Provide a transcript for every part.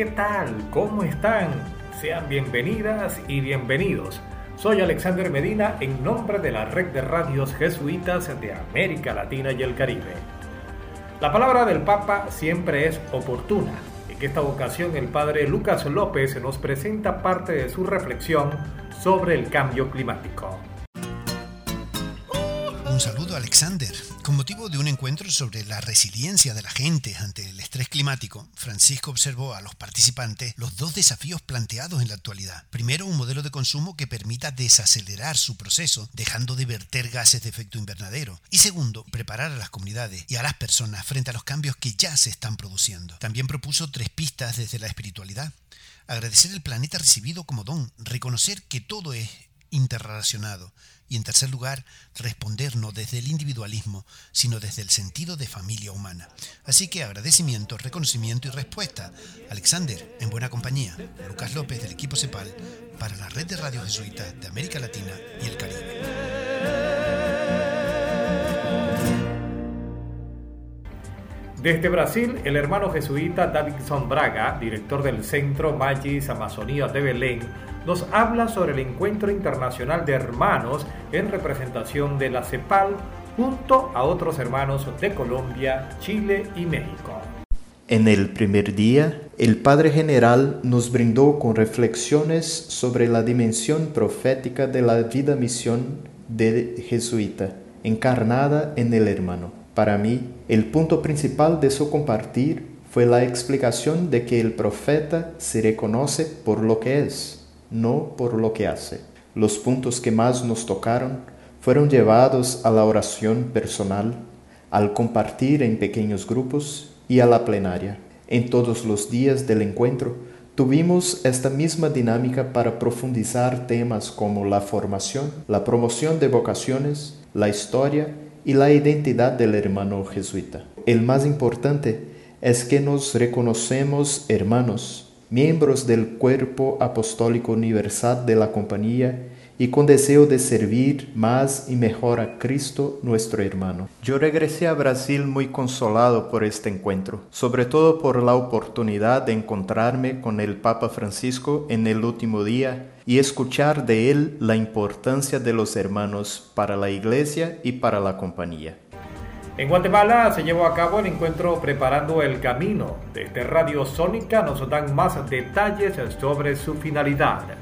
¿Qué tal? ¿Cómo están? Sean bienvenidas y bienvenidos. Soy Alexander Medina en nombre de la red de radios jesuitas de América Latina y el Caribe. La palabra del Papa siempre es oportuna. En esta ocasión el padre Lucas López nos presenta parte de su reflexión sobre el cambio climático. Alexander. Con motivo de un encuentro sobre la resiliencia de la gente ante el estrés climático, Francisco observó a los participantes los dos desafíos planteados en la actualidad. Primero, un modelo de consumo que permita desacelerar su proceso, dejando de verter gases de efecto invernadero. Y segundo, preparar a las comunidades y a las personas frente a los cambios que ya se están produciendo. También propuso tres pistas desde la espiritualidad. Agradecer el planeta recibido como don, reconocer que todo es interrelacionado y en tercer lugar, responder no desde el individualismo, sino desde el sentido de familia humana. Así que agradecimiento, reconocimiento y respuesta. Alexander, en buena compañía. Lucas López del equipo CEPAL para la red de radio jesuita de América Latina y el Caribe. Desde Brasil, el hermano jesuita Davidson Braga, director del Centro Magis Amazonía de Belén, nos habla sobre el Encuentro Internacional de Hermanos en representación de la CEPAL junto a otros hermanos de Colombia, Chile y México. En el primer día, el Padre General nos brindó con reflexiones sobre la dimensión profética de la vida misión de jesuita, encarnada en el hermano. Para mí, el punto principal de su compartir fue la explicación de que el profeta se reconoce por lo que es no por lo que hace. Los puntos que más nos tocaron fueron llevados a la oración personal, al compartir en pequeños grupos y a la plenaria. En todos los días del encuentro tuvimos esta misma dinámica para profundizar temas como la formación, la promoción de vocaciones, la historia y la identidad del hermano jesuita. El más importante es que nos reconocemos hermanos miembros del cuerpo apostólico universal de la compañía y con deseo de servir más y mejor a Cristo nuestro hermano. Yo regresé a Brasil muy consolado por este encuentro, sobre todo por la oportunidad de encontrarme con el Papa Francisco en el último día y escuchar de él la importancia de los hermanos para la iglesia y para la compañía. En Guatemala se llevó a cabo el encuentro Preparando el Camino. Desde Radio Sónica nos dan más detalles sobre su finalidad.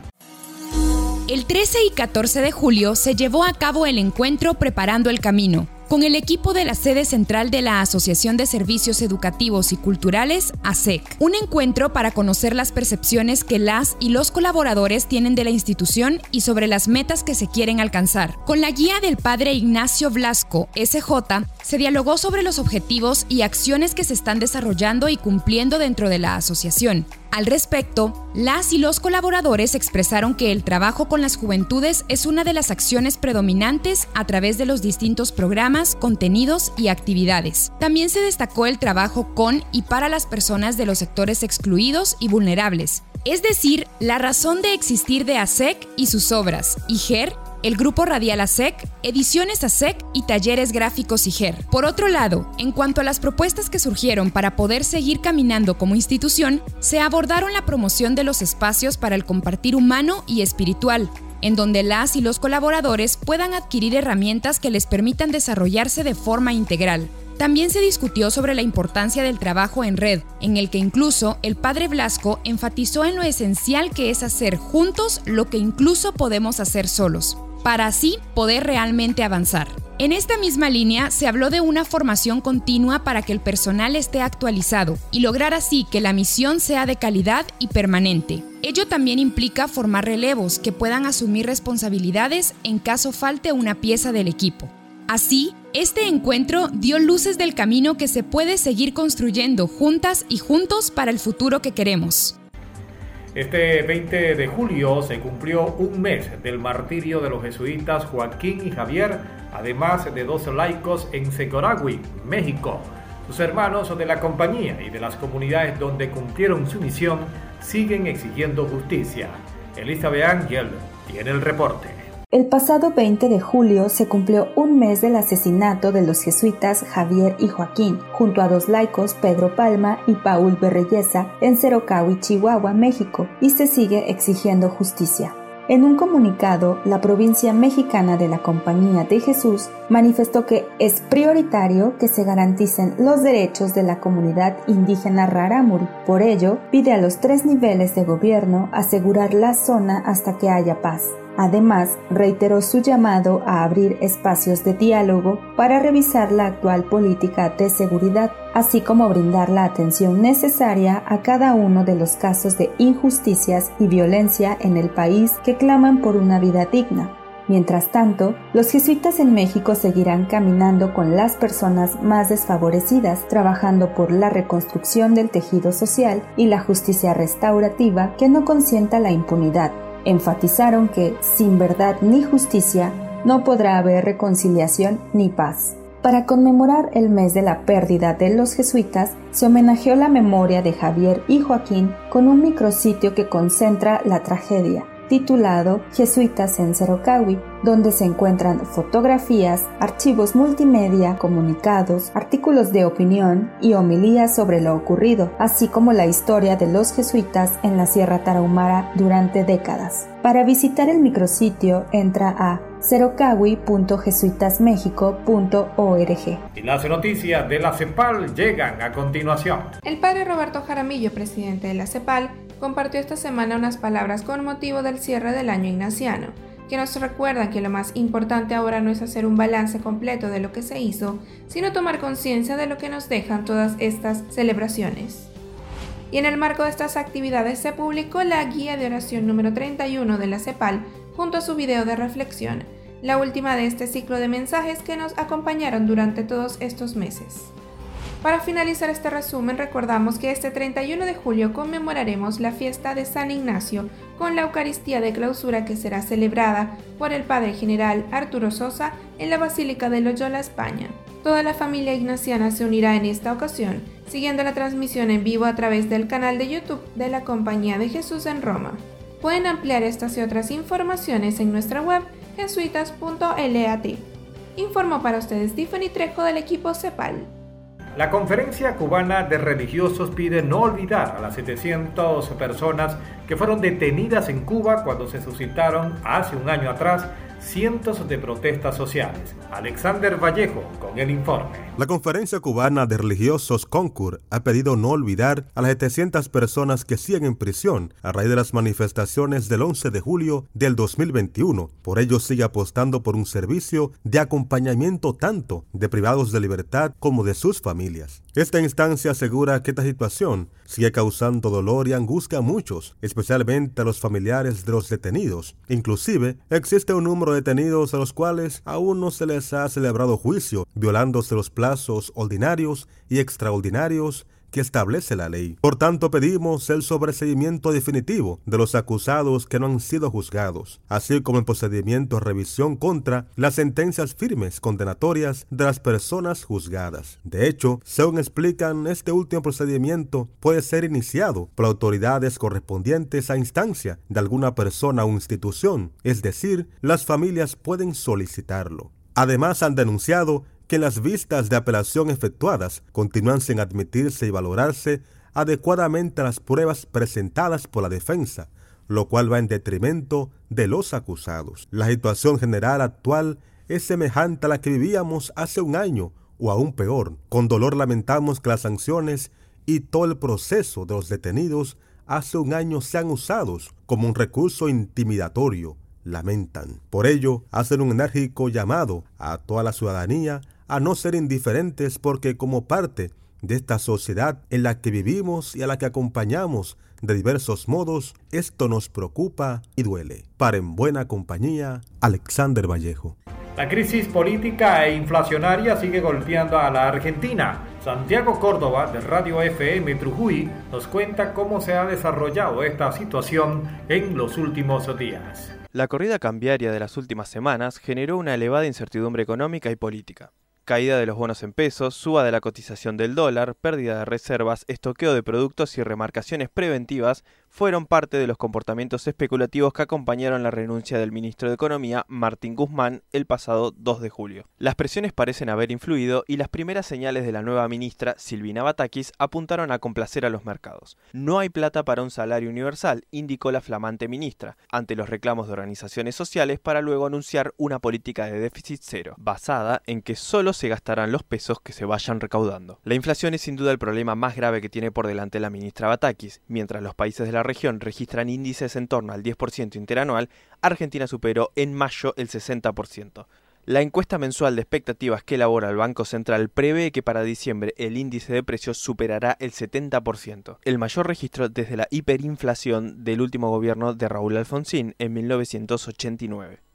El 13 y 14 de julio se llevó a cabo el encuentro Preparando el Camino con el equipo de la sede central de la Asociación de Servicios Educativos y Culturales, ASEC. Un encuentro para conocer las percepciones que las y los colaboradores tienen de la institución y sobre las metas que se quieren alcanzar. Con la guía del padre Ignacio Blasco, SJ, se dialogó sobre los objetivos y acciones que se están desarrollando y cumpliendo dentro de la asociación. Al respecto, las y los colaboradores expresaron que el trabajo con las juventudes es una de las acciones predominantes a través de los distintos programas, contenidos y actividades. También se destacó el trabajo con y para las personas de los sectores excluidos y vulnerables, es decir, la razón de existir de ASEC y sus obras, y GER el grupo radial ASEC, ediciones ASEC y talleres gráficos IGER. Por otro lado, en cuanto a las propuestas que surgieron para poder seguir caminando como institución, se abordaron la promoción de los espacios para el compartir humano y espiritual, en donde las y los colaboradores puedan adquirir herramientas que les permitan desarrollarse de forma integral. También se discutió sobre la importancia del trabajo en red, en el que incluso el padre Blasco enfatizó en lo esencial que es hacer juntos lo que incluso podemos hacer solos para así poder realmente avanzar. En esta misma línea se habló de una formación continua para que el personal esté actualizado y lograr así que la misión sea de calidad y permanente. Ello también implica formar relevos que puedan asumir responsabilidades en caso falte una pieza del equipo. Así, este encuentro dio luces del camino que se puede seguir construyendo juntas y juntos para el futuro que queremos. Este 20 de julio se cumplió un mes del martirio de los jesuitas Joaquín y Javier, además de dos laicos en Secoragui, México. Sus hermanos de la compañía y de las comunidades donde cumplieron su misión siguen exigiendo justicia. Elizabeth Ángel tiene el reporte. El pasado 20 de julio se cumplió un mes del asesinato de los jesuitas Javier y Joaquín, junto a dos laicos Pedro Palma y Paul Berreyesa en Cerocahui, Chihuahua, México, y se sigue exigiendo justicia. En un comunicado, la provincia mexicana de la Compañía de Jesús manifestó que es prioritario que se garanticen los derechos de la comunidad indígena Rarámuri. Por ello, pide a los tres niveles de gobierno asegurar la zona hasta que haya paz. Además, reiteró su llamado a abrir espacios de diálogo para revisar la actual política de seguridad, así como brindar la atención necesaria a cada uno de los casos de injusticias y violencia en el país que claman por una vida digna. Mientras tanto, los jesuitas en México seguirán caminando con las personas más desfavorecidas, trabajando por la reconstrucción del tejido social y la justicia restaurativa que no consienta la impunidad, enfatizaron que sin verdad ni justicia no podrá haber reconciliación ni paz. Para conmemorar el mes de la pérdida de los jesuitas, se homenajeó la memoria de Javier y Joaquín con un micrositio que concentra la tragedia, titulado Jesuitas en Cerocahui, donde se encuentran fotografías, archivos multimedia, comunicados, artículos de opinión y homilías sobre lo ocurrido, así como la historia de los jesuitas en la Sierra Tarahumara durante décadas. Para visitar el micrositio entra a cerocahui.jesuitasmexico.org. Y las noticias de la CEPAL llegan a continuación. El padre Roberto Jaramillo, presidente de la CEPAL, compartió esta semana unas palabras con motivo del cierre del año ignaciano, que nos recuerdan que lo más importante ahora no es hacer un balance completo de lo que se hizo, sino tomar conciencia de lo que nos dejan todas estas celebraciones. Y en el marco de estas actividades se publicó la guía de oración número 31 de la CEPAL junto a su video de reflexión, la última de este ciclo de mensajes que nos acompañaron durante todos estos meses. Para finalizar este resumen, recordamos que este 31 de julio conmemoraremos la fiesta de San Ignacio con la Eucaristía de clausura que será celebrada por el Padre General Arturo Sosa en la Basílica de Loyola, España. Toda la familia ignaciana se unirá en esta ocasión, siguiendo la transmisión en vivo a través del canal de YouTube de la Compañía de Jesús en Roma. Pueden ampliar estas y otras informaciones en nuestra web jesuitas.lat. Informó para ustedes Tiffany Trejo del equipo CEPAL. La Conferencia Cubana de Religiosos pide no olvidar a las 700 personas que fueron detenidas en Cuba cuando se suscitaron hace un año atrás cientos de protestas sociales. Alexander Vallejo con el informe. La Conferencia Cubana de Religiosos CONCUR ha pedido no olvidar a las 700 personas que siguen en prisión a raíz de las manifestaciones del 11 de julio del 2021. Por ello sigue apostando por un servicio de acompañamiento tanto de privados de libertad como de sus familias. Esta instancia asegura que esta situación sigue causando dolor y angustia a muchos, especialmente a los familiares de los detenidos. Inclusive, existe un número de detenidos a los cuales aún no se les ha celebrado juicio, violándose los plazos ordinarios y extraordinarios que establece la ley. Por tanto, pedimos el sobreseimiento definitivo de los acusados que no han sido juzgados, así como el procedimiento de revisión contra las sentencias firmes condenatorias de las personas juzgadas. De hecho, según explican, este último procedimiento puede ser iniciado por autoridades correspondientes a instancia de alguna persona o institución, es decir, las familias pueden solicitarlo. Además, han denunciado que las vistas de apelación efectuadas continúan sin admitirse y valorarse adecuadamente las pruebas presentadas por la defensa, lo cual va en detrimento de los acusados. La situación general actual es semejante a la que vivíamos hace un año o aún peor. Con dolor lamentamos que las sanciones y todo el proceso de los detenidos hace un año sean usados como un recurso intimidatorio, lamentan. Por ello, hacen un enérgico llamado a toda la ciudadanía a no ser indiferentes porque como parte de esta sociedad en la que vivimos y a la que acompañamos de diversos modos, esto nos preocupa y duele. Para en buena compañía, Alexander Vallejo. La crisis política e inflacionaria sigue golpeando a la Argentina. Santiago Córdoba de Radio FM Trujuy nos cuenta cómo se ha desarrollado esta situación en los últimos días. La corrida cambiaria de las últimas semanas generó una elevada incertidumbre económica y política caída de los bonos en pesos, suba de la cotización del dólar, pérdida de reservas, estoqueo de productos y remarcaciones preventivas fueron parte de los comportamientos especulativos que acompañaron la renuncia del ministro de Economía, Martín Guzmán, el pasado 2 de julio. Las presiones parecen haber influido y las primeras señales de la nueva ministra, Silvina Batakis, apuntaron a complacer a los mercados. No hay plata para un salario universal, indicó la flamante ministra, ante los reclamos de organizaciones sociales para luego anunciar una política de déficit cero, basada en que solo se gastarán los pesos que se vayan recaudando. La inflación es sin duda el problema más grave que tiene por delante la ministra Batakis. Mientras los países de la región registran índices en torno al 10% interanual, Argentina superó en mayo el 60%. La encuesta mensual de expectativas que elabora el Banco Central prevé que para diciembre el índice de precios superará el 70%, el mayor registro desde la hiperinflación del último gobierno de Raúl Alfonsín en 1989.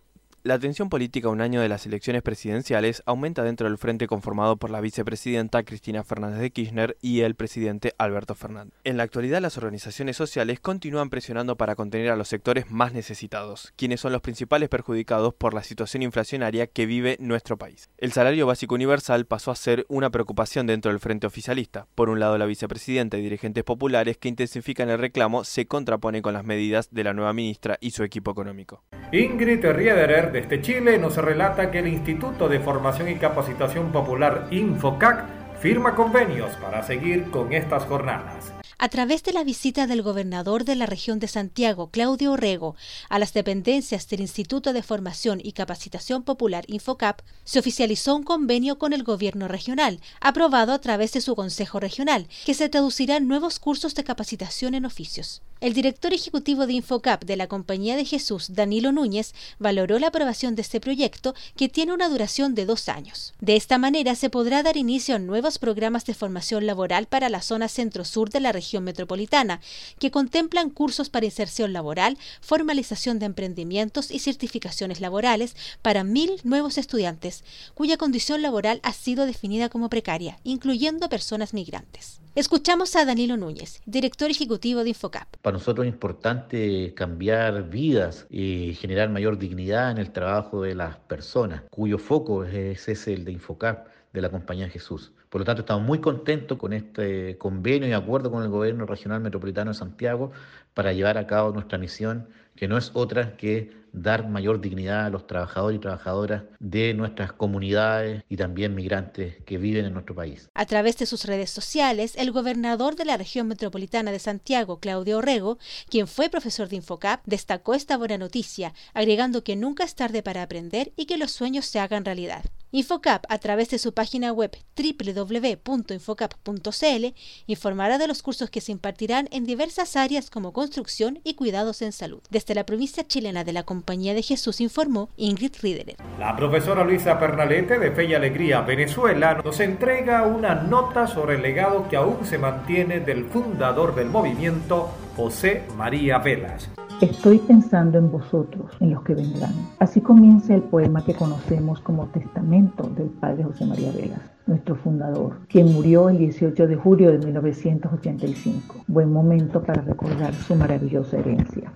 La tensión política un año de las elecciones presidenciales aumenta dentro del frente conformado por la vicepresidenta Cristina Fernández de Kirchner y el presidente Alberto Fernández. En la actualidad las organizaciones sociales continúan presionando para contener a los sectores más necesitados, quienes son los principales perjudicados por la situación inflacionaria que vive nuestro país. El salario básico universal pasó a ser una preocupación dentro del frente oficialista. Por un lado la vicepresidenta y dirigentes populares que intensifican el reclamo se contraponen con las medidas de la nueva ministra y su equipo económico. Ingrid Riederer desde Chile nos relata que el Instituto de Formación y Capacitación Popular Infocac firma convenios para seguir con estas jornadas a través de la visita del gobernador de la región de Santiago, Claudio Orrego, a las dependencias del Instituto de Formación y Capacitación Popular Infocap, se oficializó un convenio con el gobierno regional, aprobado a través de su Consejo Regional, que se traducirá en nuevos cursos de capacitación en oficios. El director ejecutivo de Infocap de la Compañía de Jesús, Danilo Núñez, valoró la aprobación de este proyecto que tiene una duración de dos años. De esta manera se podrá dar inicio a nuevos programas de formación laboral para la zona centro-sur de la región metropolitana, que contemplan cursos para inserción laboral, formalización de emprendimientos y certificaciones laborales para mil nuevos estudiantes, cuya condición laboral ha sido definida como precaria, incluyendo personas migrantes. Escuchamos a Danilo Núñez, director ejecutivo de Infocap. Para nosotros es importante cambiar vidas y generar mayor dignidad en el trabajo de las personas, cuyo foco es ese el de Infocap de la Compañía Jesús. Por lo tanto, estamos muy contentos con este convenio y acuerdo con el Gobierno Regional Metropolitano de Santiago para llevar a cabo nuestra misión, que no es otra que dar mayor dignidad a los trabajadores y trabajadoras de nuestras comunidades y también migrantes que viven en nuestro país. A través de sus redes sociales, el gobernador de la región metropolitana de Santiago, Claudio Orrego, quien fue profesor de Infocap, destacó esta buena noticia, agregando que nunca es tarde para aprender y que los sueños se hagan realidad. Infocap, a través de su página web www.infocap.cl, informará de los cursos que se impartirán en diversas áreas como construcción y cuidados en salud. Desde la provincia chilena de la Compañía de Jesús informó Ingrid Riederer. La profesora Luisa Pernalete de Fe y Alegría Venezuela nos entrega una nota sobre el legado que aún se mantiene del fundador del movimiento, José María Velas. Estoy pensando en vosotros, en los que vendrán. Así comienza el poema que conocemos como testamento del padre José María Vegas, nuestro fundador, quien murió el 18 de julio de 1985. Buen momento para recordar su maravillosa herencia.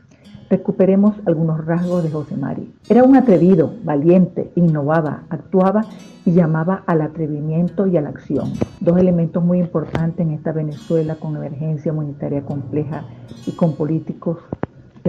Recuperemos algunos rasgos de José María. Era un atrevido, valiente, innovaba, actuaba y llamaba al atrevimiento y a la acción. Dos elementos muy importantes en esta Venezuela con emergencia monetaria compleja y con políticos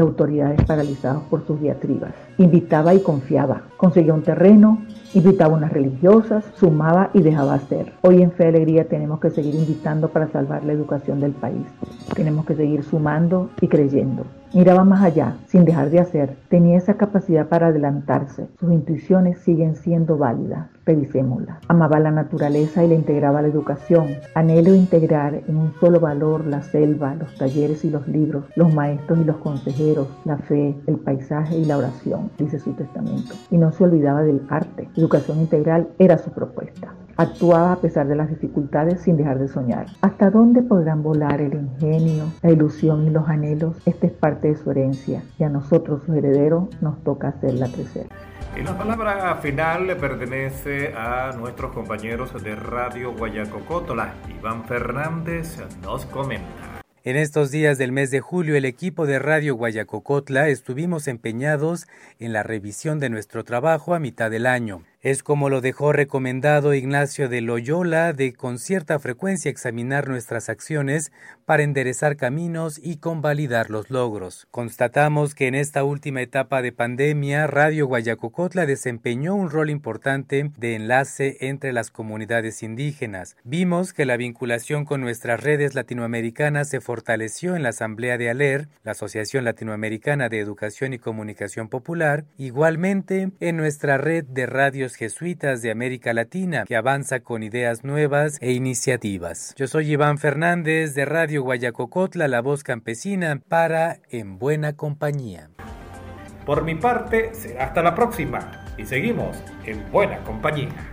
autoridades paralizados por sus diatribas. Invitaba y confiaba. Conseguía un terreno, invitaba unas religiosas, sumaba y dejaba hacer. Hoy en Fe Alegría tenemos que seguir invitando para salvar la educación del país. Tenemos que seguir sumando y creyendo. Miraba más allá, sin dejar de hacer. Tenía esa capacidad para adelantarse. Sus intuiciones siguen siendo válidas. Revisémoslas. Amaba la naturaleza y le integraba la educación. Anhelo integrar en un solo valor la selva, los talleres y los libros, los maestros y los consejeros, la fe, el paisaje y la oración, dice su testamento. Y no se olvidaba del arte. Educación integral era su propuesta. Actuaba a pesar de las dificultades sin dejar de soñar. ¿Hasta dónde podrán volar el ingenio, la ilusión y los anhelos? Esta es parte de su herencia y a nosotros, sus herederos, nos toca hacerla crecer. Y la palabra final le pertenece a nuestros compañeros de Radio Guayacocotla. Iván Fernández nos comenta. En estos días del mes de julio, el equipo de Radio Guayacocotla estuvimos empeñados en la revisión de nuestro trabajo a mitad del año. Es como lo dejó recomendado Ignacio de Loyola de con cierta frecuencia examinar nuestras acciones para enderezar caminos y convalidar los logros. Constatamos que en esta última etapa de pandemia, Radio Guayacocotla desempeñó un rol importante de enlace entre las comunidades indígenas. Vimos que la vinculación con nuestras redes latinoamericanas se fortaleció en la Asamblea de ALER, la Asociación Latinoamericana de Educación y Comunicación Popular, igualmente en nuestra red de radios jesuitas de América Latina, que avanza con ideas nuevas e iniciativas. Yo soy Iván Fernández de Radio Guayacocotla, la voz campesina, para En Buena Compañía. Por mi parte, será hasta la próxima y seguimos en Buena Compañía.